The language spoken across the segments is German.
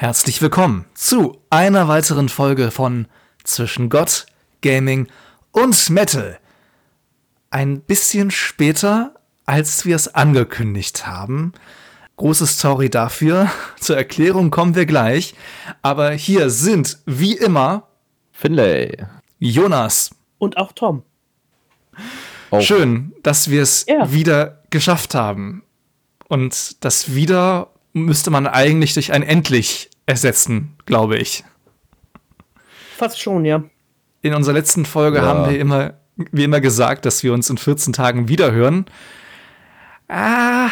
Herzlich willkommen zu einer weiteren Folge von Zwischen Gott, Gaming und Metal. Ein bisschen später, als wir es angekündigt haben. Große Story dafür. Zur Erklärung kommen wir gleich. Aber hier sind, wie immer, Finlay, Jonas und auch Tom. Auch. Schön, dass wir es ja. wieder geschafft haben. Und das wieder müsste man eigentlich durch ein endlich ersetzen, glaube ich. Fast schon, ja. In unserer letzten Folge ja. haben wir immer, wie immer gesagt, dass wir uns in 14 Tagen wiederhören. Ah,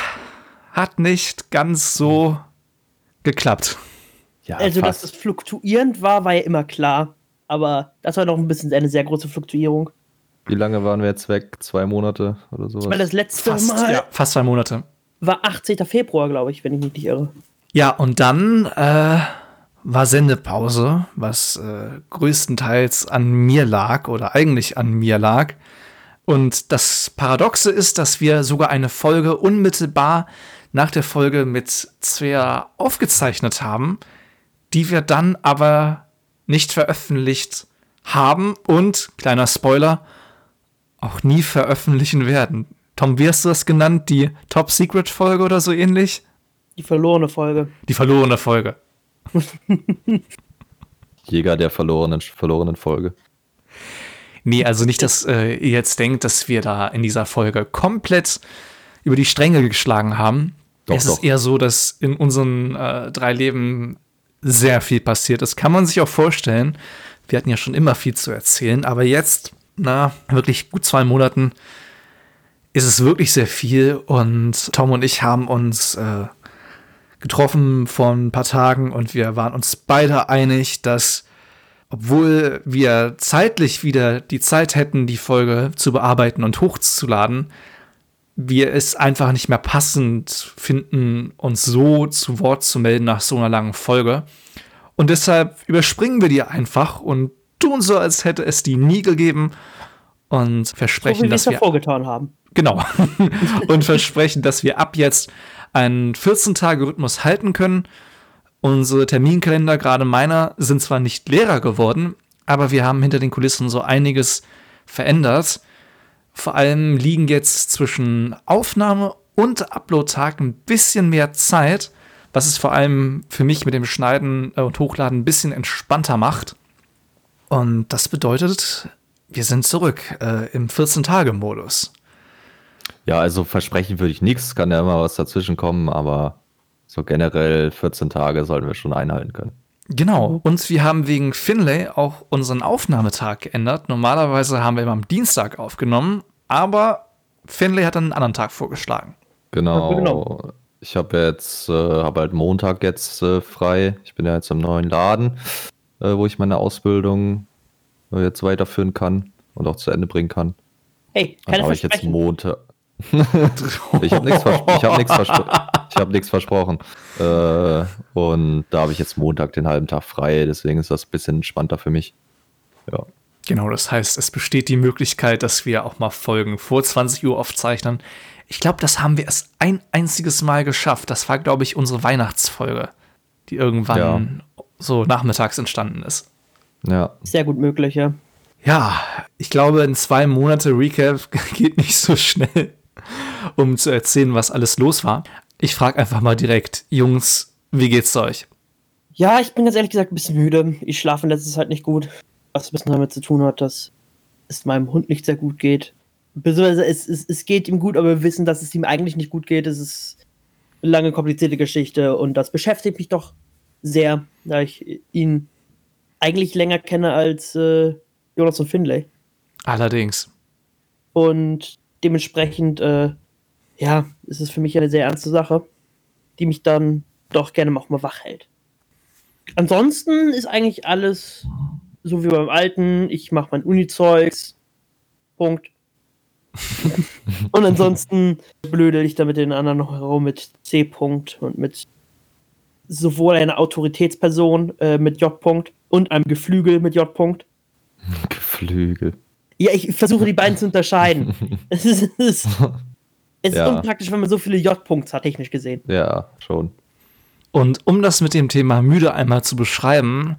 hat nicht ganz so geklappt. Ja, also, fast. dass es fluktuierend war, war ja immer klar. Aber das war noch ein bisschen eine sehr große Fluktuierung. Wie lange waren wir jetzt weg? Zwei Monate oder so? Weil das letzte fast, Mal. Ja, fast zwei Monate war 18. Februar, glaube ich, wenn ich mich nicht irre. Ja, und dann äh, war Sendepause, was äh, größtenteils an mir lag oder eigentlich an mir lag. Und das Paradoxe ist, dass wir sogar eine Folge unmittelbar nach der Folge mit Svea aufgezeichnet haben, die wir dann aber nicht veröffentlicht haben und, kleiner Spoiler, auch nie veröffentlichen werden. Tom, wie hast du das genannt? Die Top Secret Folge oder so ähnlich? Die verlorene Folge. Die verlorene Folge. Jäger der verlorenen, verlorenen Folge. Nee, also nicht, dass äh, ihr jetzt denkt, dass wir da in dieser Folge komplett über die Stränge geschlagen haben. Doch, es doch. ist eher so, dass in unseren äh, drei Leben sehr viel passiert ist. Kann man sich auch vorstellen. Wir hatten ja schon immer viel zu erzählen, aber jetzt, na, wirklich gut zwei Monaten ist es wirklich sehr viel und Tom und ich haben uns äh, getroffen vor ein paar Tagen und wir waren uns beide einig, dass obwohl wir zeitlich wieder die Zeit hätten, die Folge zu bearbeiten und hochzuladen, wir es einfach nicht mehr passend finden, uns so zu Wort zu melden nach so einer langen Folge. Und deshalb überspringen wir die einfach und tun so, als hätte es die nie gegeben und versprechen, so wie dass wir vorgetan haben. Genau. und versprechen, dass wir ab jetzt einen 14-Tage-Rhythmus halten können. Unsere Terminkalender, gerade meiner, sind zwar nicht leerer geworden, aber wir haben hinter den Kulissen so einiges verändert. Vor allem liegen jetzt zwischen Aufnahme und Upload-Tag ein bisschen mehr Zeit, was es vor allem für mich mit dem Schneiden äh, und Hochladen ein bisschen entspannter macht. Und das bedeutet, wir sind zurück äh, im 14-Tage-Modus. Ja, also versprechen würde ich nichts, kann ja immer was dazwischen kommen, aber so generell 14 Tage sollten wir schon einhalten können. Genau, und wir haben wegen Finlay auch unseren Aufnahmetag geändert. Normalerweise haben wir immer am Dienstag aufgenommen, aber Finlay hat einen anderen Tag vorgeschlagen. Genau. genau. Ich habe jetzt, äh, habe halt Montag jetzt äh, frei. Ich bin ja jetzt im neuen Laden, äh, wo ich meine Ausbildung jetzt weiterführen kann und auch zu Ende bringen kann. Hey, keine Dann habe ich jetzt Montag. ich habe nichts vers hab verspro hab versprochen. Äh, und da habe ich jetzt Montag den halben Tag frei, deswegen ist das ein bisschen entspannter für mich. Ja. Genau, das heißt, es besteht die Möglichkeit, dass wir auch mal Folgen vor 20 Uhr aufzeichnen. Ich glaube, das haben wir erst ein einziges Mal geschafft. Das war, glaube ich, unsere Weihnachtsfolge, die irgendwann ja. so nachmittags entstanden ist. Ja. Sehr gut möglich, ja. Ja, ich glaube, in zwei Monate Recap geht nicht so schnell um zu erzählen, was alles los war. Ich frage einfach mal direkt, Jungs, wie geht's euch? Ja, ich bin ganz ehrlich gesagt ein bisschen müde. Ich schlafe in letzter Zeit nicht gut. Was ein bisschen damit zu tun hat, dass es meinem Hund nicht sehr gut geht. Beziehungsweise es, es, es geht ihm gut, aber wir wissen, dass es ihm eigentlich nicht gut geht. Es ist eine lange, komplizierte Geschichte und das beschäftigt mich doch sehr, da ich ihn eigentlich länger kenne als äh, Jonas und Finlay. Allerdings. Und dementsprechend, äh, ja, ist es für mich eine sehr ernste Sache, die mich dann doch gerne auch mal wach hält. Ansonsten ist eigentlich alles so wie beim Alten. Ich mache mein Uni-Zeugs. Punkt. und ansonsten blödel ich da mit den anderen noch herum mit C. -Punkt und mit sowohl einer Autoritätsperson äh, mit J. -Punkt und einem Geflügel mit J. -Punkt. Geflügel. Ja, ich versuche die beiden zu unterscheiden. es ist, es ist, es ja. ist unpraktisch, wenn man so viele J-Punkte hat, technisch gesehen. Ja, schon. Und um das mit dem Thema müde einmal zu beschreiben,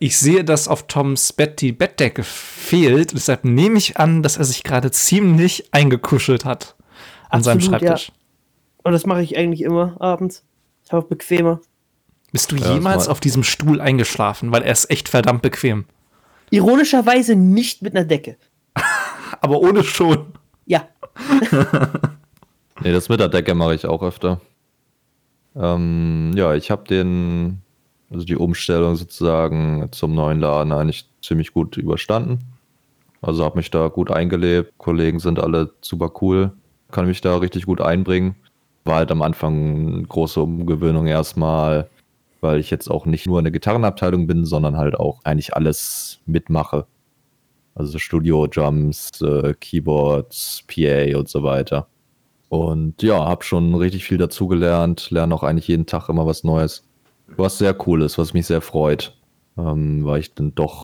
ich sehe, dass auf Toms Bett die Bettdecke fehlt. Deshalb nehme ich an, dass er sich gerade ziemlich eingekuschelt hat an Absolut, seinem Schreibtisch. Ja. Und das mache ich eigentlich immer abends. Ist auch bequemer. Bist du ja, jemals auf diesem Stuhl eingeschlafen? Weil er ist echt verdammt bequem. Ironischerweise nicht mit einer Decke. Aber ohne schon. Ja. nee, das mit der Decke mache ich auch öfter. Ähm, ja, ich habe den, also die Umstellung sozusagen zum neuen Laden eigentlich ziemlich gut überstanden. Also habe mich da gut eingelebt. Kollegen sind alle super cool. Kann mich da richtig gut einbringen. War halt am Anfang eine große Umgewöhnung erstmal, weil ich jetzt auch nicht nur eine Gitarrenabteilung bin, sondern halt auch eigentlich alles mitmache. Also Studio, Drums, äh, Keyboards, PA und so weiter. Und ja, habe schon richtig viel dazugelernt, lerne auch eigentlich jeden Tag immer was Neues. Was sehr cool ist, was mich sehr freut, ähm, weil ich dann doch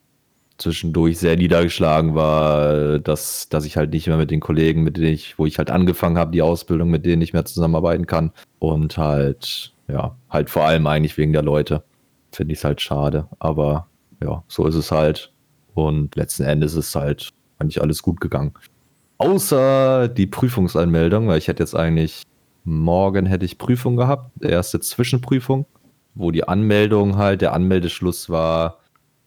zwischendurch sehr niedergeschlagen war, dass, dass ich halt nicht mehr mit den Kollegen, mit denen ich, wo ich halt angefangen habe, die Ausbildung, mit denen ich mehr zusammenarbeiten kann. Und halt, ja, halt vor allem eigentlich wegen der Leute. Finde ich es halt schade. Aber ja, so ist es halt. Und letzten Endes ist halt eigentlich alles gut gegangen. Außer die Prüfungsanmeldung, weil ich hätte jetzt eigentlich morgen hätte ich Prüfung gehabt, erste Zwischenprüfung, wo die Anmeldung halt, der Anmeldeschluss war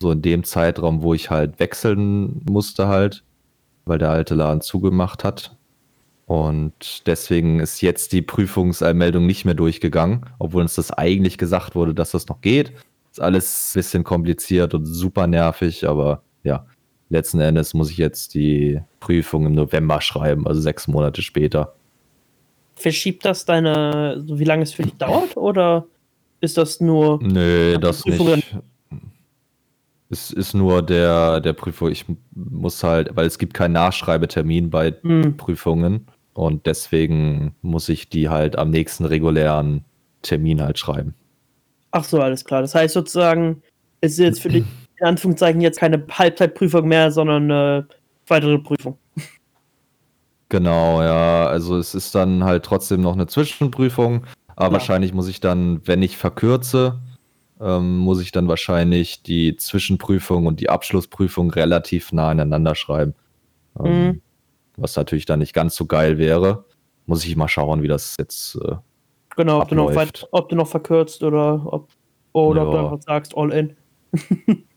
so in dem Zeitraum, wo ich halt wechseln musste halt, weil der alte Laden zugemacht hat. Und deswegen ist jetzt die Prüfungsanmeldung nicht mehr durchgegangen, obwohl uns das eigentlich gesagt wurde, dass das noch geht. Ist alles ein bisschen kompliziert und super nervig, aber ja, letzten Endes muss ich jetzt die Prüfung im November schreiben, also sechs Monate später. Verschiebt das deine, wie lange es für dich dauert, oder ist das nur. Nö, das nicht. Es ist nur der, der Prüfung. Ich muss halt, weil es gibt keinen Nachschreibetermin bei hm. Prüfungen und deswegen muss ich die halt am nächsten regulären Termin halt schreiben. Ach so, alles klar. Das heißt sozusagen, es ist jetzt für dich in Anführungszeichen jetzt keine Halbzeitprüfung mehr, sondern eine weitere Prüfung. Genau, ja. Also es ist dann halt trotzdem noch eine Zwischenprüfung, aber ja. wahrscheinlich muss ich dann, wenn ich verkürze, ähm, muss ich dann wahrscheinlich die Zwischenprüfung und die Abschlussprüfung relativ nah aneinander schreiben. Ähm, mhm. Was natürlich dann nicht ganz so geil wäre. Muss ich mal schauen, wie das jetzt. Äh, genau, ob du, noch weit, ob du noch verkürzt oder ob, oder ja. ob du einfach sagst, all in.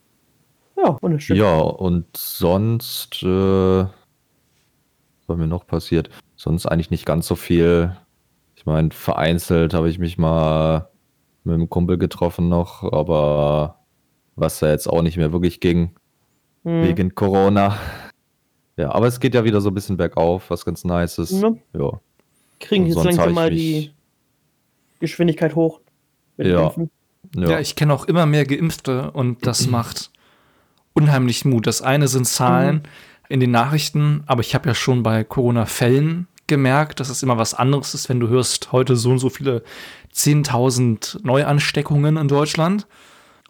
Ja, wunderschön. Ja, und sonst, äh, was mir noch passiert? Sonst eigentlich nicht ganz so viel. Ich meine, vereinzelt habe ich mich mal mit einem Kumpel getroffen noch, aber was da jetzt auch nicht mehr wirklich ging, hm. wegen Corona. Ja, aber es geht ja wieder so ein bisschen bergauf, was ganz nice ist. Ja. ja. Kriegen jetzt langsam mal die Geschwindigkeit hoch. Ja. ja. ja. ich kenne auch immer mehr Geimpfte und das macht unheimlich Mut. Das eine sind Zahlen mhm. in den Nachrichten, aber ich habe ja schon bei Corona-Fällen gemerkt, dass es immer was anderes ist, wenn du hörst, heute so und so viele 10.000 Neuansteckungen in Deutschland.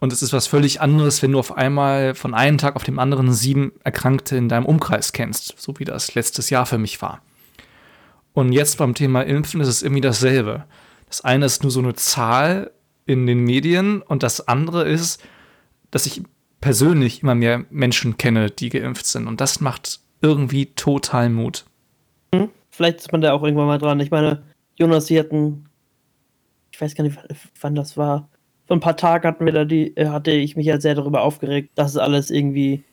Und es ist was völlig anderes, wenn du auf einmal von einem Tag auf dem anderen sieben Erkrankte in deinem Umkreis kennst, so wie das letztes Jahr für mich war. Und jetzt beim Thema Impfen ist es irgendwie dasselbe. Das eine ist nur so eine Zahl in den Medien und das andere ist, dass ich persönlich immer mehr Menschen kenne, die geimpft sind. Und das macht irgendwie total Mut. Hm? Vielleicht ist man da auch irgendwann mal dran. Ich meine, Jonas, Sie hatten, ich weiß gar nicht, wann das war. Vor ein paar Tagen hatten wir da die, äh, hatte ich mich ja sehr darüber aufgeregt, dass es alles irgendwie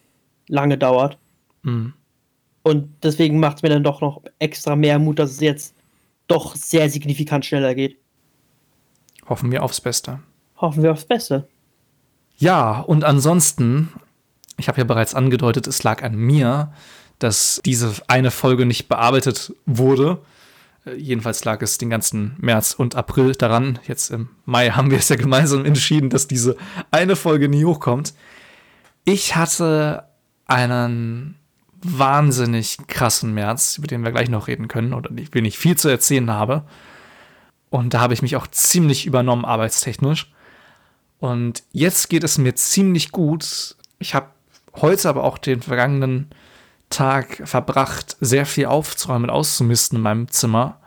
lange dauert. Mhm. Und deswegen macht es mir dann doch noch extra mehr Mut, dass es jetzt doch sehr signifikant schneller geht. Hoffen wir aufs Beste. Hoffen wir aufs Beste. Ja, und ansonsten, ich habe ja bereits angedeutet, es lag an mir, dass diese eine Folge nicht bearbeitet wurde. Äh, jedenfalls lag es den ganzen März und April daran. Jetzt im Mai haben wir es ja gemeinsam entschieden, dass diese eine Folge nie hochkommt. Ich hatte einen wahnsinnig krassen März, über den wir gleich noch reden können oder den ich viel zu erzählen habe. Und da habe ich mich auch ziemlich übernommen arbeitstechnisch. Und jetzt geht es mir ziemlich gut. Ich habe heute aber auch den vergangenen Tag verbracht, sehr viel aufzuräumen und auszumisten in meinem Zimmer.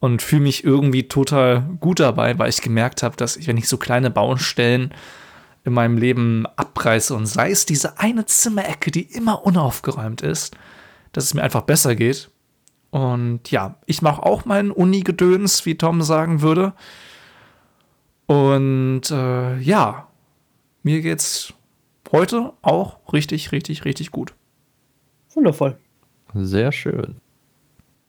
und fühle mich irgendwie total gut dabei, weil ich gemerkt habe, dass ich, wenn ich so kleine Baustellen in meinem Leben abreiße und sei es diese eine Zimmerecke, die immer unaufgeräumt ist, dass es mir einfach besser geht. Und ja, ich mache auch meinen Uni-Gedöns, wie Tom sagen würde. Und äh, ja, mir geht's heute auch richtig, richtig, richtig gut. Wundervoll. Sehr schön.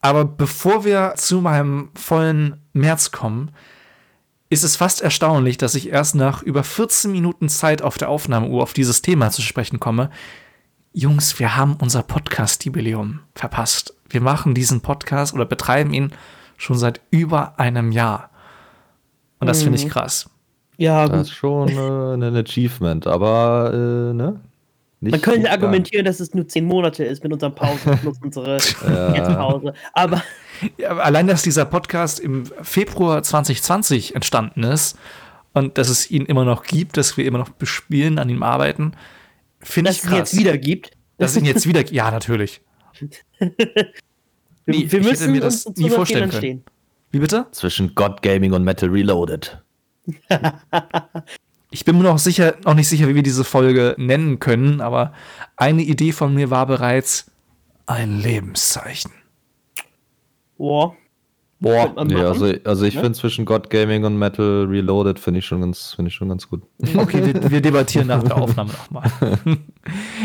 Aber bevor wir zu meinem vollen März kommen, ist es fast erstaunlich, dass ich erst nach über 14 Minuten Zeit auf der Aufnahmeuhr auf dieses Thema zu sprechen komme. Jungs, wir haben unser Podcast-Jubiläum verpasst. Wir machen diesen Podcast oder betreiben ihn schon seit über einem Jahr. Und das finde ich mhm. krass. Ja, das ist schon äh, ein Achievement, aber äh, ne? Nicht Man könnte argumentieren, dass es nur zehn Monate ist mit unserem Pause plus unsere ja. Pause. Aber ja, allein, dass dieser Podcast im Februar 2020 entstanden ist und dass es ihn immer noch gibt, dass wir immer noch bespielen, an ihm arbeiten, finde ich krass. Dass es ihn jetzt wieder gibt. Dass es ihn jetzt wieder, ja, natürlich. nee, wir müssen mir das uns nie vorstellen können. Wie bitte? Zwischen God Gaming und Metal Reloaded. Ich bin mir noch sicher, noch nicht sicher, wie wir diese Folge nennen können, aber eine Idee von mir war bereits ein Lebenszeichen. Boah. Boah. Ja, also, also ich ne? finde zwischen God Gaming und Metal Reloaded finde ich schon ganz, finde ich schon ganz gut. Okay, wir, wir debattieren nach der Aufnahme nochmal.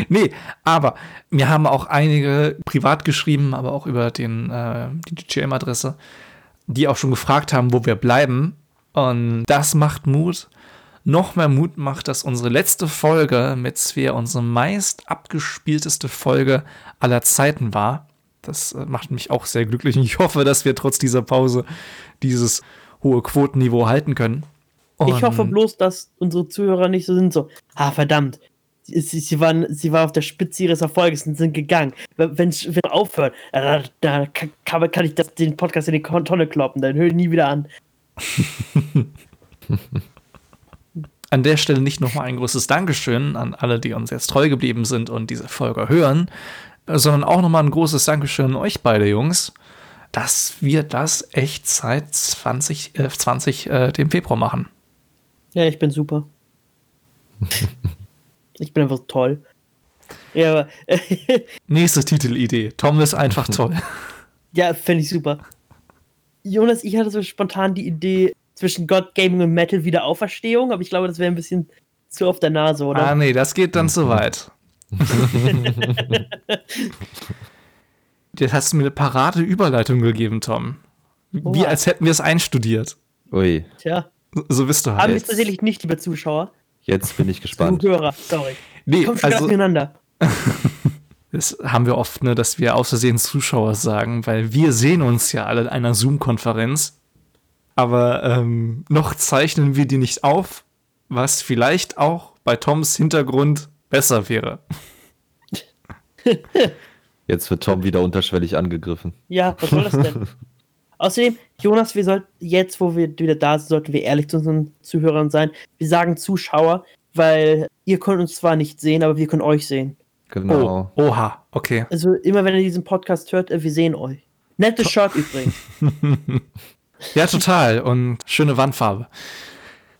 nee, aber mir haben auch einige privat geschrieben, aber auch über den, äh, die GM-Adresse, die auch schon gefragt haben, wo wir bleiben. Und das macht Mut noch mehr Mut macht, dass unsere letzte Folge mit Sphere unsere meist abgespielteste Folge aller Zeiten war. Das äh, macht mich auch sehr glücklich und ich hoffe, dass wir trotz dieser Pause dieses hohe Quotenniveau halten können. Und ich hoffe bloß, dass unsere Zuhörer nicht so sind, so, ah, verdammt, sie, sie, waren, sie waren auf der Spitze ihres Erfolges und sind gegangen. Wenn, wenn aufhört, da, da kann, kann, ich das, den Podcast in die Tonne kloppen, dann höre ich nie wieder an. an der Stelle nicht nochmal ein großes Dankeschön an alle, die uns jetzt treu geblieben sind und diese Folge hören, sondern auch nochmal ein großes Dankeschön an euch beide Jungs, dass wir das echt seit 20, äh, 20 äh, dem Februar machen. Ja, ich bin super. ich bin einfach toll. Ja, Nächste Titelidee. Tom ist einfach toll. Ja, fände ich super. Jonas, ich hatte so spontan die Idee, zwischen God, Gaming und Metal wieder Auferstehung, aber ich glaube, das wäre ein bisschen zu auf der Nase, oder? Ah, nee, das geht dann zu weit. Jetzt hast du mir eine parade Überleitung gegeben, Tom. Wie als hätten wir es einstudiert. Ui. Tja. So bist du halt. Haben wir tatsächlich nicht, liebe Zuschauer. Jetzt bin ich gespannt. Zuhörer, sorry. Nee, Kommt schon also, durcheinander. das haben wir oft, ne, dass wir aus Versehen Zuschauer sagen, weil wir sehen uns ja alle in einer Zoom-Konferenz aber ähm, noch zeichnen wir die nicht auf, was vielleicht auch bei Toms Hintergrund besser wäre. Jetzt wird Tom wieder unterschwellig angegriffen. Ja, was soll das denn? Außerdem, Jonas, wir sollten jetzt, wo wir wieder da sind, sollten wir ehrlich zu unseren Zuhörern sein. Wir sagen Zuschauer, weil ihr könnt uns zwar nicht sehen, aber wir können euch sehen. Genau. Oh, oha, okay. Also immer wenn ihr diesen Podcast hört, äh, wir sehen euch. Nettes Shirt übrigens. Ja, total. Und schöne Wandfarbe.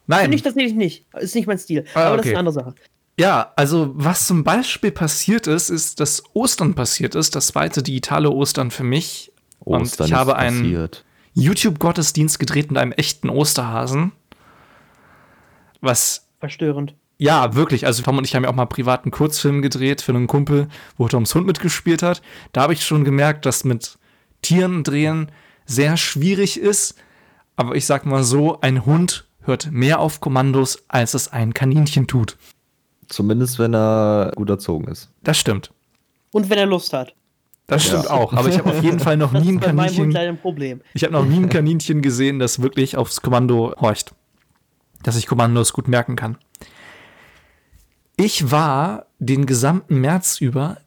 Nein. Finde ich tatsächlich nicht. Ist nicht mein Stil. Ah, aber okay. das ist eine andere Sache. Ja, also was zum Beispiel passiert ist, ist, dass Ostern passiert ist, das zweite digitale Ostern für mich. Ostern und ich habe einen YouTube-Gottesdienst gedreht mit einem echten Osterhasen. Was. Verstörend. Ja, wirklich. Also Tom und ich haben ja auch mal privaten Kurzfilm gedreht für einen Kumpel, wo Toms Hund mitgespielt hat. Da habe ich schon gemerkt, dass mit Tieren drehen sehr schwierig ist. Aber ich sag mal so, ein Hund hört mehr auf Kommandos, als es ein Kaninchen tut. Zumindest wenn er gut erzogen ist. Das stimmt. Und wenn er Lust hat. Das stimmt ja. auch, aber ich habe auf jeden Fall noch nie ein Kaninchen. Ein Problem. Ich habe noch nie ein Kaninchen gesehen, das wirklich aufs Kommando horcht. Dass ich Kommandos gut merken kann. Ich war den gesamten März über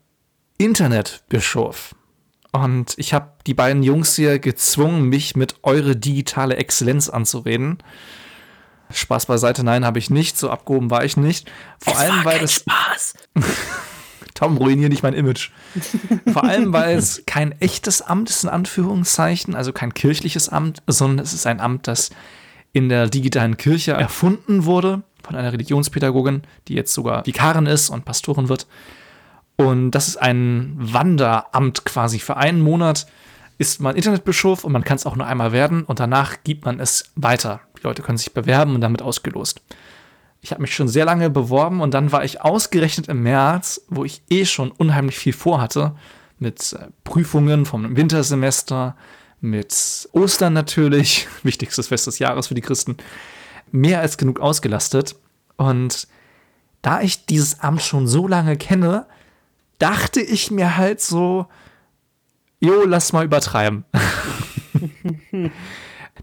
Internetbischof. Und ich habe die beiden Jungs hier gezwungen, mich mit eure digitale Exzellenz anzureden. Spaß beiseite, nein, habe ich nicht. So abgehoben war ich nicht. Vor es allem, weil das. Spaß. Tom, ruinier nicht mein Image. Vor allem, weil es kein echtes Amt ist, in Anführungszeichen, also kein kirchliches Amt, sondern es ist ein Amt, das in der digitalen Kirche erfunden wurde von einer Religionspädagogin, die jetzt sogar Vikarin ist und Pastorin wird. Und das ist ein Wanderamt quasi. Für einen Monat ist man Internetbischof und man kann es auch nur einmal werden und danach gibt man es weiter. Die Leute können sich bewerben und damit ausgelost. Ich habe mich schon sehr lange beworben und dann war ich ausgerechnet im März, wo ich eh schon unheimlich viel vorhatte, mit äh, Prüfungen vom Wintersemester, mit Ostern natürlich, wichtigstes Fest des Jahres für die Christen, mehr als genug ausgelastet. Und da ich dieses Amt schon so lange kenne, dachte ich mir halt so, jo, lass mal übertreiben.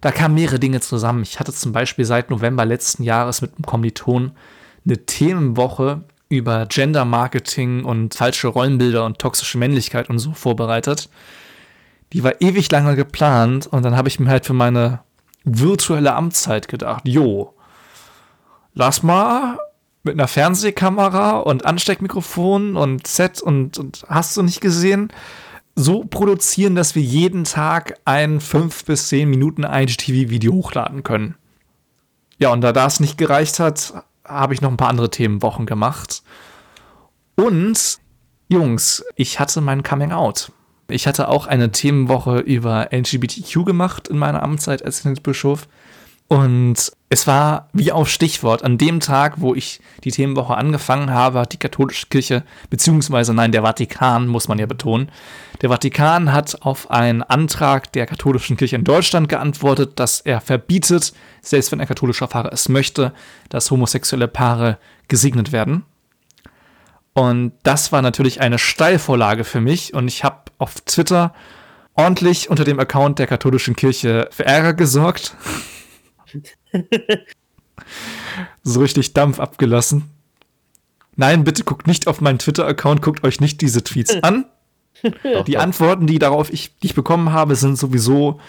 da kamen mehrere Dinge zusammen. Ich hatte zum Beispiel seit November letzten Jahres mit einem Kommiliton eine Themenwoche über Gender Marketing und falsche Rollenbilder und toxische Männlichkeit und so vorbereitet. Die war ewig lange geplant und dann habe ich mir halt für meine virtuelle Amtszeit gedacht, jo, lass mal mit einer Fernsehkamera und Ansteckmikrofon und Set und, und hast du nicht gesehen, so produzieren, dass wir jeden Tag ein 5 bis 10 Minuten IGTV-Video hochladen können. Ja, und da das nicht gereicht hat, habe ich noch ein paar andere Themenwochen gemacht. Und, Jungs, ich hatte mein Coming Out. Ich hatte auch eine Themenwoche über LGBTQ gemacht in meiner Amtszeit als Bischof. Und es war wie auf Stichwort. An dem Tag, wo ich die Themenwoche angefangen habe, hat die katholische Kirche, beziehungsweise nein, der Vatikan, muss man ja betonen. Der Vatikan hat auf einen Antrag der katholischen Kirche in Deutschland geantwortet, dass er verbietet, selbst wenn ein katholischer Pfarrer es möchte, dass homosexuelle Paare gesegnet werden. Und das war natürlich eine Steilvorlage für mich. Und ich habe auf Twitter ordentlich unter dem Account der katholischen Kirche für Ärger gesorgt. so richtig Dampf abgelassen. Nein, bitte guckt nicht auf meinen Twitter-Account, guckt euch nicht diese Tweets an. die Antworten, die darauf ich, die ich bekommen habe, sind sowieso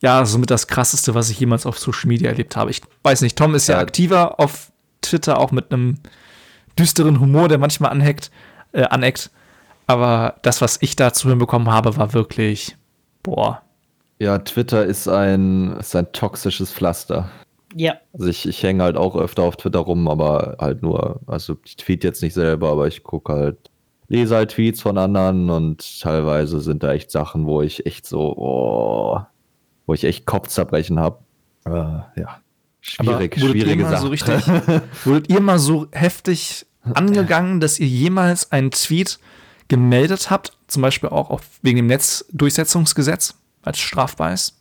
ja somit das krasseste, was ich jemals auf Social Media erlebt habe. Ich weiß nicht, Tom ist ja, ja aktiver auf Twitter, auch mit einem düsteren Humor, der manchmal anheckt, äh, aneckt. Aber das, was ich dazu hinbekommen habe, war wirklich, boah, ja, Twitter ist ein, ist ein toxisches Pflaster. Ja. Also ich, ich hänge halt auch öfter auf Twitter rum, aber halt nur, also ich tweet jetzt nicht selber, aber ich gucke halt, lese halt Tweets von anderen und teilweise sind da echt Sachen, wo ich echt so, oh, wo ich echt Kopfzerbrechen habe. Äh, ja. Schwierig, aber schwierige Sache. So richtig, wurdet ihr mal so heftig angegangen, dass ihr jemals einen Tweet gemeldet habt, zum Beispiel auch auf, wegen dem Netzdurchsetzungsgesetz? als strafbar ist?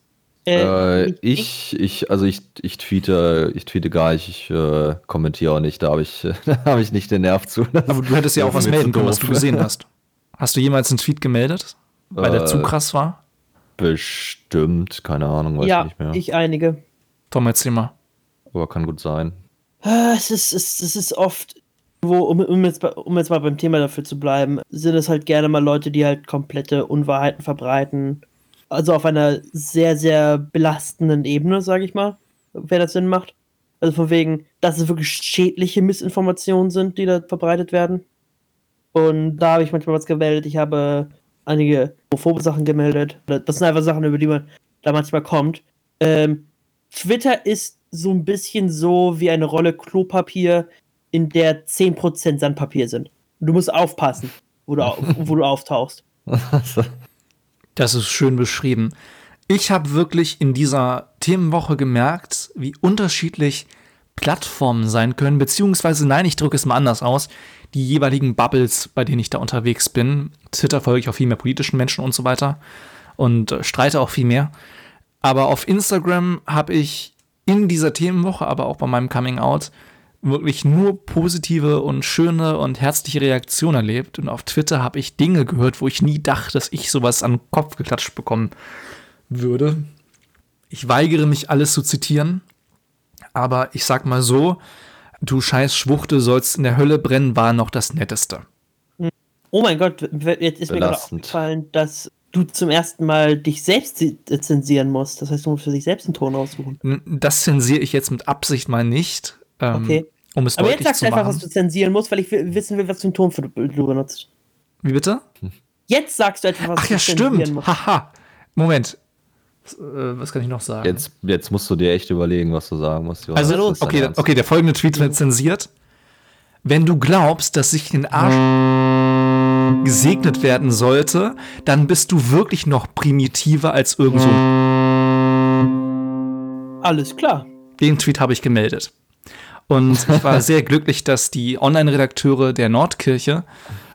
Äh, ich, ich, also ich, ich tweete, ich tweete gar nicht, ich äh, kommentiere auch nicht, da habe ich, hab ich nicht den Nerv zu. Aber du hättest ja auch was melden können, was du gesehen hast. Hast du jemals einen Tweet gemeldet, weil äh, der zu krass war? Bestimmt, keine Ahnung, weiß ja, nicht mehr. ich einige. Tom, erzähl mal. Aber kann gut sein. Ah, es ist, es, es ist oft, wo, um, um, jetzt, um jetzt mal beim Thema dafür zu bleiben, sind es halt gerne mal Leute, die halt komplette Unwahrheiten verbreiten also auf einer sehr, sehr belastenden Ebene, sage ich mal, wer das Sinn macht. Also von wegen, dass es wirklich schädliche Missinformationen sind, die da verbreitet werden. Und da habe ich manchmal was gemeldet. Ich habe einige homophobe Sachen gemeldet. Das sind einfach Sachen, über die man da manchmal kommt. Ähm, Twitter ist so ein bisschen so wie eine Rolle Klopapier, in der 10% Sandpapier sind. Du musst aufpassen, wo du, wo du auftauchst. Das ist schön beschrieben. Ich habe wirklich in dieser Themenwoche gemerkt, wie unterschiedlich Plattformen sein können, beziehungsweise, nein, ich drücke es mal anders aus, die jeweiligen Bubbles, bei denen ich da unterwegs bin. Twitter folge ich auch viel mehr politischen Menschen und so weiter und äh, streite auch viel mehr. Aber auf Instagram habe ich in dieser Themenwoche, aber auch bei meinem Coming Out, wirklich nur positive und schöne und herzliche Reaktionen erlebt. Und auf Twitter habe ich Dinge gehört, wo ich nie dachte, dass ich sowas an den Kopf geklatscht bekommen würde. Ich weigere mich, alles zu zitieren. Aber ich sag mal so, du scheiß Schwuchte sollst in der Hölle brennen, war noch das Netteste. Oh mein Gott, jetzt ist Belastend. mir gerade aufgefallen, dass du zum ersten Mal dich selbst zensieren musst. Das heißt, du musst für dich selbst einen Ton raussuchen. Das zensiere ich jetzt mit Absicht mal nicht. Ähm, okay. Um es Aber jetzt sagst du einfach, was du zensieren musst, weil ich wissen will, was für einen Ton du benutzt. Wie bitte? Jetzt sagst du etwas, was Ach ja, stimmt. Haha. Moment. Äh, was kann ich noch sagen? Jetzt, jetzt musst du dir echt überlegen, was du sagen musst. Jonas. Also, okay, okay, der folgende Tweet wird zensiert. Wenn du glaubst, dass sich den Arsch gesegnet werden sollte, dann bist du wirklich noch primitiver als irgend so. Alles klar. Den Tweet habe ich gemeldet. Und ich war sehr glücklich, dass die Online-Redakteure der Nordkirche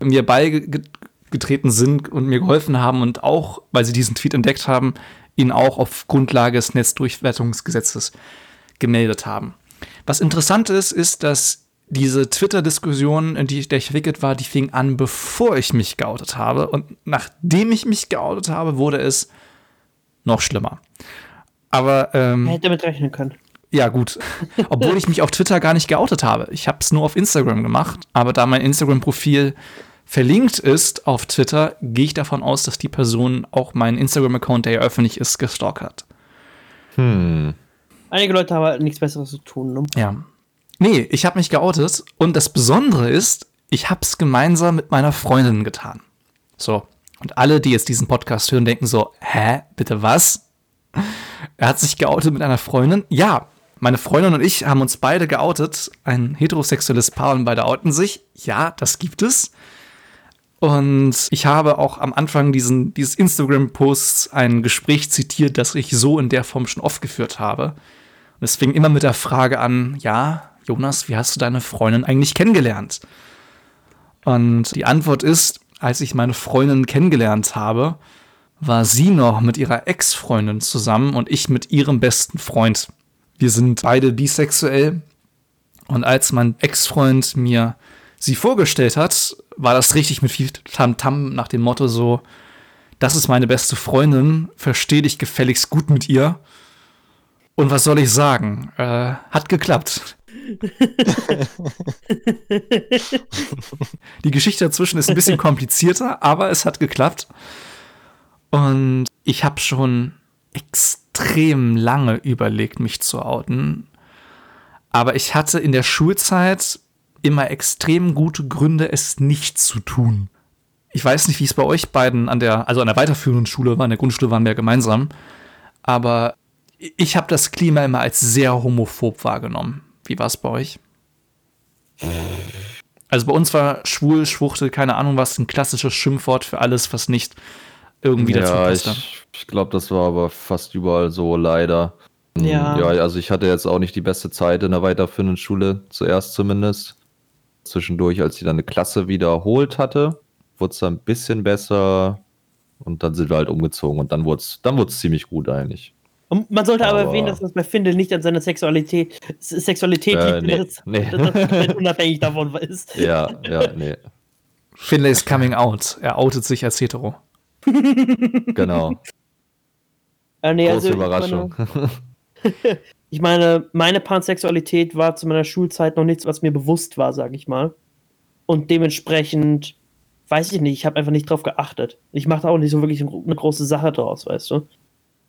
mir beigetreten sind und mir geholfen haben und auch, weil sie diesen Tweet entdeckt haben, ihn auch auf Grundlage des Netzdurchwertungsgesetzes gemeldet haben. Was interessant ist, ist, dass diese Twitter-Diskussion, in die ich, der ich verwickelt war, die fing an, bevor ich mich geoutet habe. Und nachdem ich mich geoutet habe, wurde es noch schlimmer. Aber ähm, hätte damit rechnen können. Ja, gut. Obwohl ich mich auf Twitter gar nicht geoutet habe. Ich habe es nur auf Instagram gemacht. Aber da mein Instagram-Profil verlinkt ist auf Twitter, gehe ich davon aus, dass die Person auch meinen Instagram-Account, der ja öffentlich ist, gestalkt hat. Hm. Einige Leute haben halt nichts Besseres zu tun, ne? Ja. Nee, ich habe mich geoutet und das Besondere ist, ich habe es gemeinsam mit meiner Freundin getan. So. Und alle, die jetzt diesen Podcast hören, denken so, hä, bitte was? Er hat sich geoutet mit einer Freundin? Ja, meine Freundin und ich haben uns beide geoutet. Ein heterosexuelles Paar und beide outen sich. Ja, das gibt es. Und ich habe auch am Anfang diesen, dieses Instagram-Posts ein Gespräch zitiert, das ich so in der Form schon oft geführt habe. Und es fing immer mit der Frage an, ja, Jonas, wie hast du deine Freundin eigentlich kennengelernt? Und die Antwort ist, als ich meine Freundin kennengelernt habe, war sie noch mit ihrer Ex-Freundin zusammen und ich mit ihrem besten Freund. Wir sind beide bisexuell. Und als mein Ex-Freund mir sie vorgestellt hat, war das richtig mit viel Tamtam -Tam nach dem Motto so, das ist meine beste Freundin, versteh dich gefälligst gut mit ihr. Und was soll ich sagen? Äh, hat geklappt. Die Geschichte dazwischen ist ein bisschen komplizierter, aber es hat geklappt. Und ich habe schon extrem lange überlegt, mich zu outen. Aber ich hatte in der Schulzeit immer extrem gute Gründe, es nicht zu tun. Ich weiß nicht, wie es bei euch beiden an der, also an der weiterführenden Schule war, an der Grundschule waren wir gemeinsam, aber ich habe das Klima immer als sehr homophob wahrgenommen. Wie war es bei euch? Also bei uns war schwul, schwuchtel, keine Ahnung was, ein klassisches Schimpfwort für alles, was nicht irgendwie dazu ja, passt. Ich, ich glaube, das war aber fast überall so, leider. Ja. ja, also ich hatte jetzt auch nicht die beste Zeit in der weiterführenden Schule, zuerst zumindest. Zwischendurch, als sie dann eine Klasse wiederholt hatte, wurde es dann ein bisschen besser und dann sind wir halt umgezogen und dann wurde es dann ziemlich gut eigentlich. Und man sollte aber, aber erwähnen, dass das bei Findel nicht an seiner Sexualität, Sexualität äh, liegt, nee, dass, nee. dass das unabhängig davon ist. Ja, ja, nee. Finlay ist coming out. Er outet sich als hetero. Genau. Äh, nee, Große also, Überraschung. Ich meine, ich meine, meine Pansexualität war zu meiner Schulzeit noch nichts, was mir bewusst war, sag ich mal. Und dementsprechend, weiß ich nicht, ich habe einfach nicht drauf geachtet. Ich mache da auch nicht so wirklich eine große Sache draus, weißt du.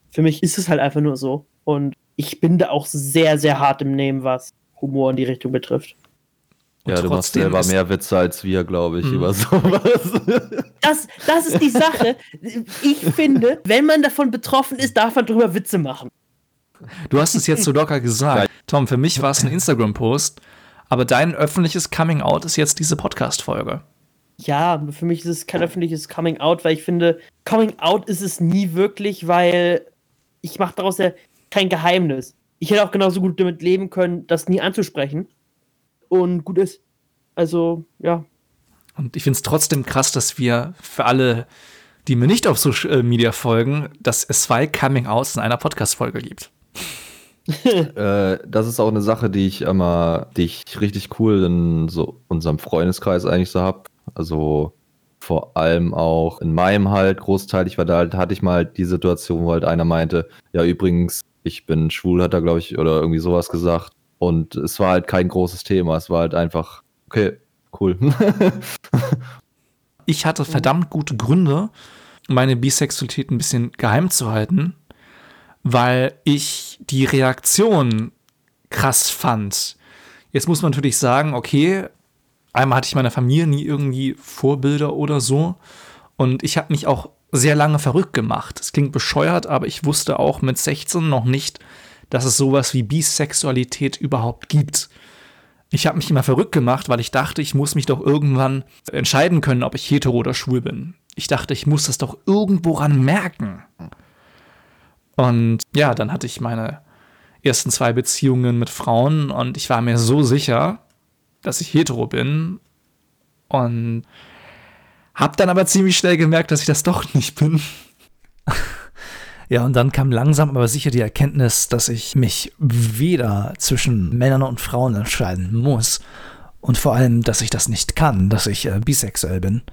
Für mich ist es halt einfach nur so. Und ich bin da auch sehr, sehr hart im Nehmen, was Humor in die Richtung betrifft. Und ja, du machst selber mehr Witze als wir, glaube ich, mhm. über sowas. Das, das ist die Sache. Ich finde, wenn man davon betroffen ist, darf man drüber Witze machen. Du hast es jetzt so locker gesagt. Tom, für mich war es ein Instagram-Post, aber dein öffentliches Coming-out ist jetzt diese Podcast-Folge. Ja, für mich ist es kein öffentliches Coming-out, weil ich finde, Coming-out ist es nie wirklich, weil ich mache daraus ja kein Geheimnis. Ich hätte auch genauso gut damit leben können, das nie anzusprechen. Und gut ist. Also, ja. Und ich finde es trotzdem krass, dass wir für alle, die mir nicht auf Social Media folgen, dass es zwei Coming-Outs in einer Podcast-Folge gibt. äh, das ist auch eine Sache, die ich immer, die ich richtig cool in so unserem Freundeskreis eigentlich so habe. Also vor allem auch in meinem halt großteilig, weil da halt hatte ich mal die Situation, wo halt einer meinte, ja übrigens, ich bin schwul, hat er glaube ich oder irgendwie sowas gesagt. Und es war halt kein großes Thema, es war halt einfach, okay, cool. ich hatte verdammt gute Gründe, meine Bisexualität ein bisschen geheim zu halten weil ich die Reaktion krass fand. Jetzt muss man natürlich sagen, okay, einmal hatte ich meiner Familie nie irgendwie Vorbilder oder so. Und ich habe mich auch sehr lange verrückt gemacht. Es klingt bescheuert, aber ich wusste auch mit 16 noch nicht, dass es sowas wie Bisexualität überhaupt gibt. Ich habe mich immer verrückt gemacht, weil ich dachte, ich muss mich doch irgendwann entscheiden können, ob ich hetero oder schwul bin. Ich dachte, ich muss das doch irgendwo ran merken. Und ja, dann hatte ich meine ersten zwei Beziehungen mit Frauen und ich war mir so sicher, dass ich hetero bin und hab dann aber ziemlich schnell gemerkt, dass ich das doch nicht bin. Ja, und dann kam langsam aber sicher die Erkenntnis, dass ich mich weder zwischen Männern und Frauen entscheiden muss und vor allem, dass ich das nicht kann, dass ich äh, bisexuell bin.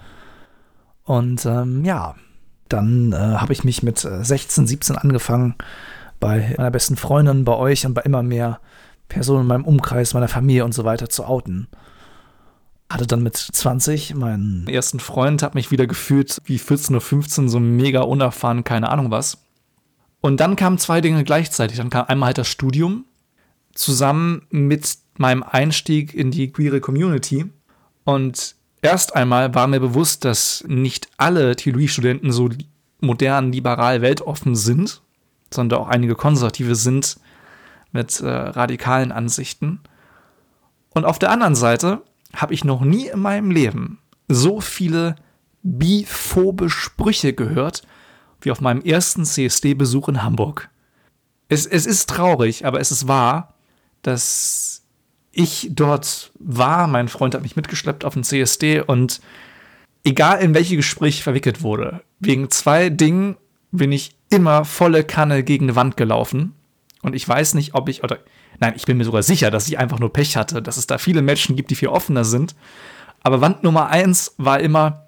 Und ähm, ja, dann äh, habe ich mich mit 16, äh, 17 angefangen, bei meiner besten Freundin, bei euch und bei immer mehr Personen in meinem Umkreis, meiner Familie und so weiter zu outen. Hatte dann mit 20 meinen ersten Freund, habe mich wieder gefühlt wie 14 oder 15, so mega unerfahren, keine Ahnung was. Und dann kamen zwei Dinge gleichzeitig. Dann kam einmal halt das Studium zusammen mit meinem Einstieg in die queere Community. Und erst einmal war mir bewusst, dass nicht alle Theologiestudenten so modern, liberal, weltoffen sind, sondern auch einige Konservative sind mit äh, radikalen Ansichten. Und auf der anderen Seite habe ich noch nie in meinem Leben so viele biphobe Sprüche gehört, wie auf meinem ersten CSD-Besuch in Hamburg. Es, es ist traurig, aber es ist wahr, dass ich dort war. Mein Freund hat mich mitgeschleppt auf den CSD und egal in welche Gespräche verwickelt wurde, wegen zwei Dingen bin ich immer volle Kanne gegen die Wand gelaufen. Und ich weiß nicht, ob ich, oder nein, ich bin mir sogar sicher, dass ich einfach nur Pech hatte, dass es da viele Menschen gibt, die viel offener sind. Aber Wand Nummer eins war immer,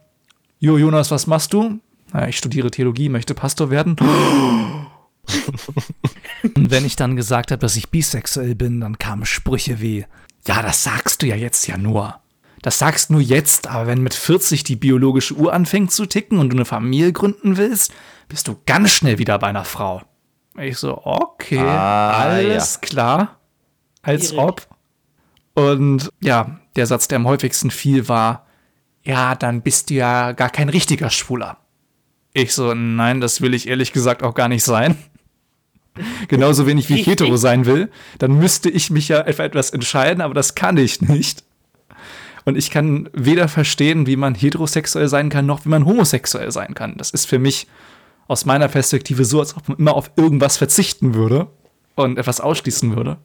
Jo, Jonas, was machst du? Naja, ich studiere Theologie, möchte Pastor werden. Und wenn ich dann gesagt habe, dass ich bisexuell bin, dann kamen Sprüche wie, ja, das sagst du ja jetzt ja nur. Das sagst nur jetzt, aber wenn mit 40 die biologische Uhr anfängt zu ticken und du eine Familie gründen willst, bist du ganz schnell wieder bei einer Frau. Ich so, okay, ah, alles ja. klar. Als ob. Und ja, der Satz, der am häufigsten fiel, war, ja, dann bist du ja gar kein richtiger Schwuler. Ich so, nein, das will ich ehrlich gesagt auch gar nicht sein. Genauso wenig wie ich hetero sein will. Dann müsste ich mich ja für etwas entscheiden, aber das kann ich nicht. Und ich kann weder verstehen, wie man heterosexuell sein kann, noch wie man homosexuell sein kann. Das ist für mich aus meiner Perspektive so, als ob man immer auf irgendwas verzichten würde und etwas ausschließen würde.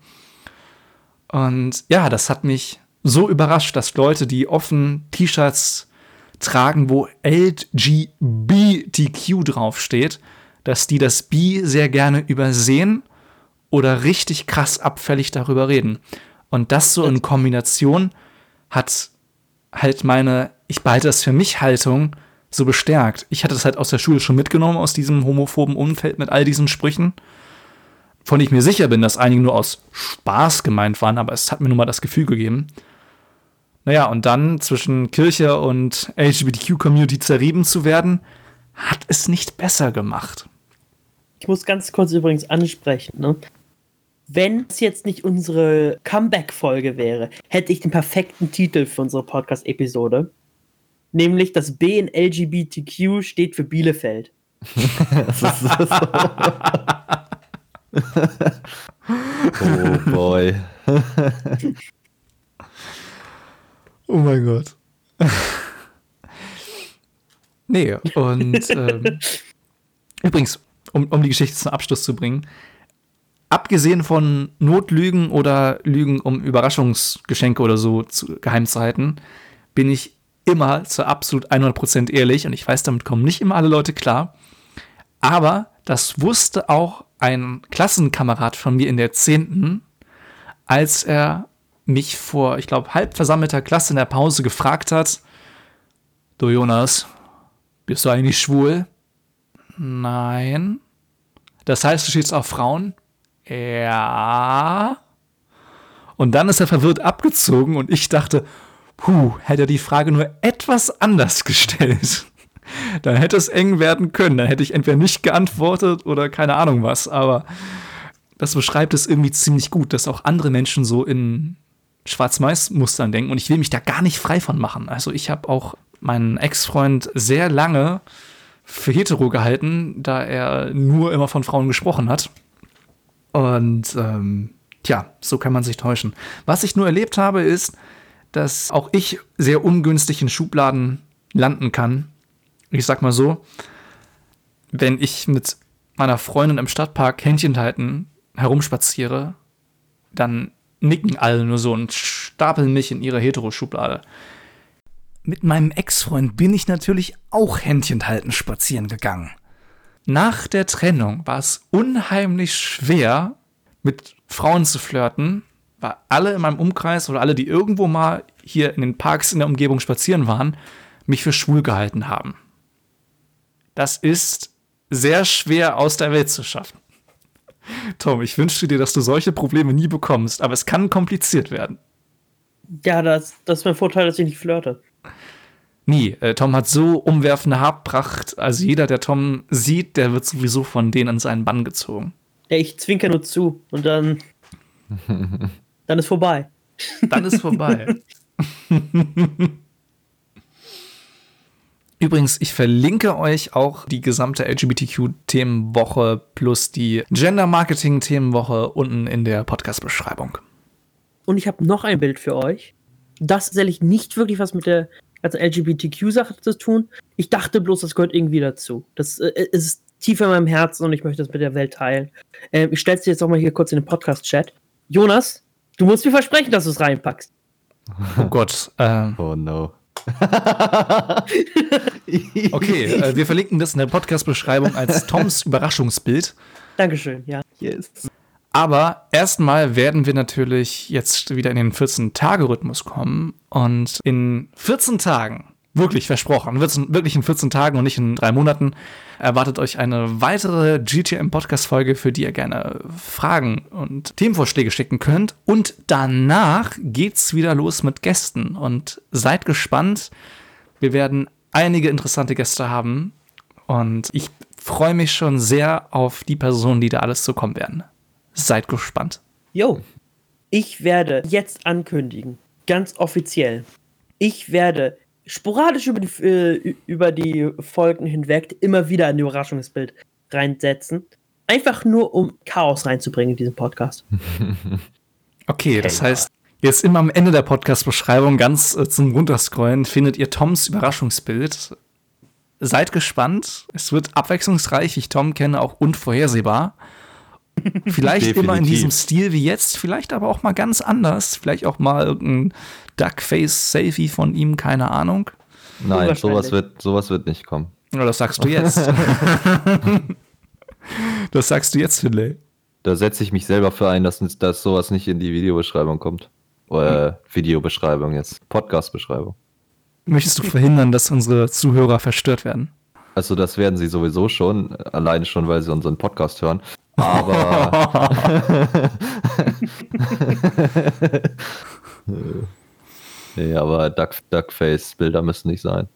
Und ja, das hat mich so überrascht, dass Leute, die offen T-Shirts tragen, wo LGBTQ draufsteht, dass die das B sehr gerne übersehen oder richtig krass abfällig darüber reden. Und das so in Kombination hat halt meine Ich behalte das für mich Haltung so bestärkt. Ich hatte das halt aus der Schule schon mitgenommen, aus diesem homophoben Umfeld mit all diesen Sprüchen, von denen ich mir sicher bin, dass einige nur aus Spaß gemeint waren, aber es hat mir nun mal das Gefühl gegeben. Naja, und dann zwischen Kirche und LGBTQ-Community zerrieben zu werden, hat es nicht besser gemacht. Ich muss ganz kurz übrigens ansprechen, ne? Wenn es jetzt nicht unsere Comeback-Folge wäre, hätte ich den perfekten Titel für unsere Podcast-Episode. Nämlich das B in LGBTQ steht für Bielefeld. das ist so. oh boy. Oh mein Gott. nee, und ähm, übrigens, um, um die Geschichte zum Abschluss zu bringen, abgesehen von Notlügen oder Lügen, um Überraschungsgeschenke oder so zu, geheim zu halten, bin ich immer zu absolut 100% ehrlich und ich weiß, damit kommen nicht immer alle Leute klar. Aber das wusste auch ein Klassenkamerad von mir in der 10., als er mich vor, ich glaube, halb versammelter Klasse in der Pause gefragt hat, du Jonas, bist du eigentlich schwul? Nein. Das heißt, du stehst auf Frauen? Ja. Und dann ist er verwirrt abgezogen und ich dachte, puh, hätte er die Frage nur etwas anders gestellt. Dann hätte es eng werden können. Dann hätte ich entweder nicht geantwortet oder keine Ahnung was. Aber das beschreibt es irgendwie ziemlich gut, dass auch andere Menschen so in Schwarz-Weiß-Mustern denken und ich will mich da gar nicht frei von machen. Also ich habe auch meinen Ex-Freund sehr lange für hetero gehalten, da er nur immer von Frauen gesprochen hat. Und ähm, tja, so kann man sich täuschen. Was ich nur erlebt habe, ist, dass auch ich sehr ungünstig in Schubladen landen kann. Ich sag mal so, wenn ich mit meiner Freundin im Stadtpark Händchen halten herumspaziere, dann nicken alle nur so und stapeln mich in ihre Hetero-Schublade. Mit meinem Ex-Freund bin ich natürlich auch Händchen halten spazieren gegangen. Nach der Trennung war es unheimlich schwer, mit Frauen zu flirten, weil alle in meinem Umkreis oder alle, die irgendwo mal hier in den Parks in der Umgebung spazieren waren, mich für schwul gehalten haben. Das ist sehr schwer aus der Welt zu schaffen. Tom, ich wünschte dir, dass du solche Probleme nie bekommst, aber es kann kompliziert werden. Ja, das, das ist mein Vorteil, dass ich nicht flirte. Nie. Äh, Tom hat so umwerfende Haarpracht. Also jeder, der Tom sieht, der wird sowieso von denen an seinen Bann gezogen. Ja, ich zwinker nur zu und dann. dann ist vorbei. Dann ist vorbei. Übrigens, ich verlinke euch auch die gesamte LGBTQ-Themenwoche plus die Gender-Marketing-Themenwoche unten in der Podcast-Beschreibung. Und ich habe noch ein Bild für euch. Das ist tatsächlich nicht wirklich was mit der ganzen LGBTQ-Sache zu tun. Ich dachte bloß, das gehört irgendwie dazu. Das äh, ist tief in meinem Herzen und ich möchte das mit der Welt teilen. Äh, ich stelle es dir jetzt auch mal hier kurz in den Podcast-Chat. Jonas, du musst mir versprechen, dass du es reinpackst. Oh Gott. Äh, oh no. okay, äh, wir verlinken das in der Podcast-Beschreibung als Toms Überraschungsbild. Dankeschön, ja. Yes. Aber erstmal werden wir natürlich jetzt wieder in den 14-Tage-Rhythmus kommen. Und in 14 Tagen, wirklich versprochen, wirklich in 14 Tagen und nicht in drei Monaten, erwartet euch eine weitere GTM-Podcast-Folge, für die ihr gerne Fragen und Themenvorschläge schicken könnt. Und danach geht's wieder los mit Gästen. Und seid gespannt. Wir werden einige interessante Gäste haben. Und ich freue mich schon sehr auf die Personen, die da alles zu kommen werden. Seid gespannt. Jo, ich werde jetzt ankündigen, ganz offiziell, ich werde sporadisch über die, äh, über die Folgen hinweg immer wieder ein Überraschungsbild reinsetzen. Einfach nur, um Chaos reinzubringen in diesen Podcast. okay, das heißt, jetzt immer am Ende der Podcast-Beschreibung ganz äh, zum Runterscrollen findet ihr Toms Überraschungsbild. Seid gespannt. Es wird abwechslungsreich, ich Tom kenne, auch unvorhersehbar. Vielleicht immer in diesem Stil wie jetzt, vielleicht aber auch mal ganz anders. Vielleicht auch mal irgendein Duckface-Selfie von ihm, keine Ahnung. Nein, sowas wird, sowas wird nicht kommen. Ja, das sagst du jetzt. das sagst du jetzt, Finlay. Da setze ich mich selber für ein, dass, dass sowas nicht in die Videobeschreibung kommt. Oder hm. Videobeschreibung jetzt. Podcast-Beschreibung. Möchtest du verhindern, dass unsere Zuhörer verstört werden? Also das werden sie sowieso schon, alleine schon, weil sie unseren Podcast hören. Aber. nee, aber Duck, Duckface-Bilder müssen nicht sein.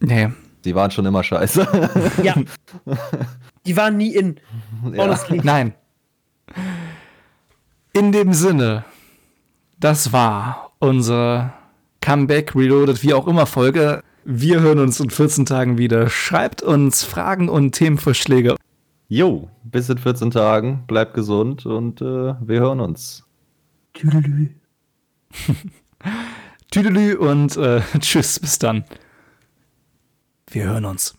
Nee. Die waren schon immer scheiße. ja. Die waren nie in. Honestly. Ja. Nein. In dem Sinne, das war unsere Comeback, Reloaded, wie auch immer Folge. Wir hören uns in 14 Tagen wieder. Schreibt uns Fragen und Themenvorschläge Jo, bis in 14 Tagen. Bleibt gesund und äh, wir hören uns. Tüdelü. Tüdelü und äh, tschüss, bis dann. Wir hören uns.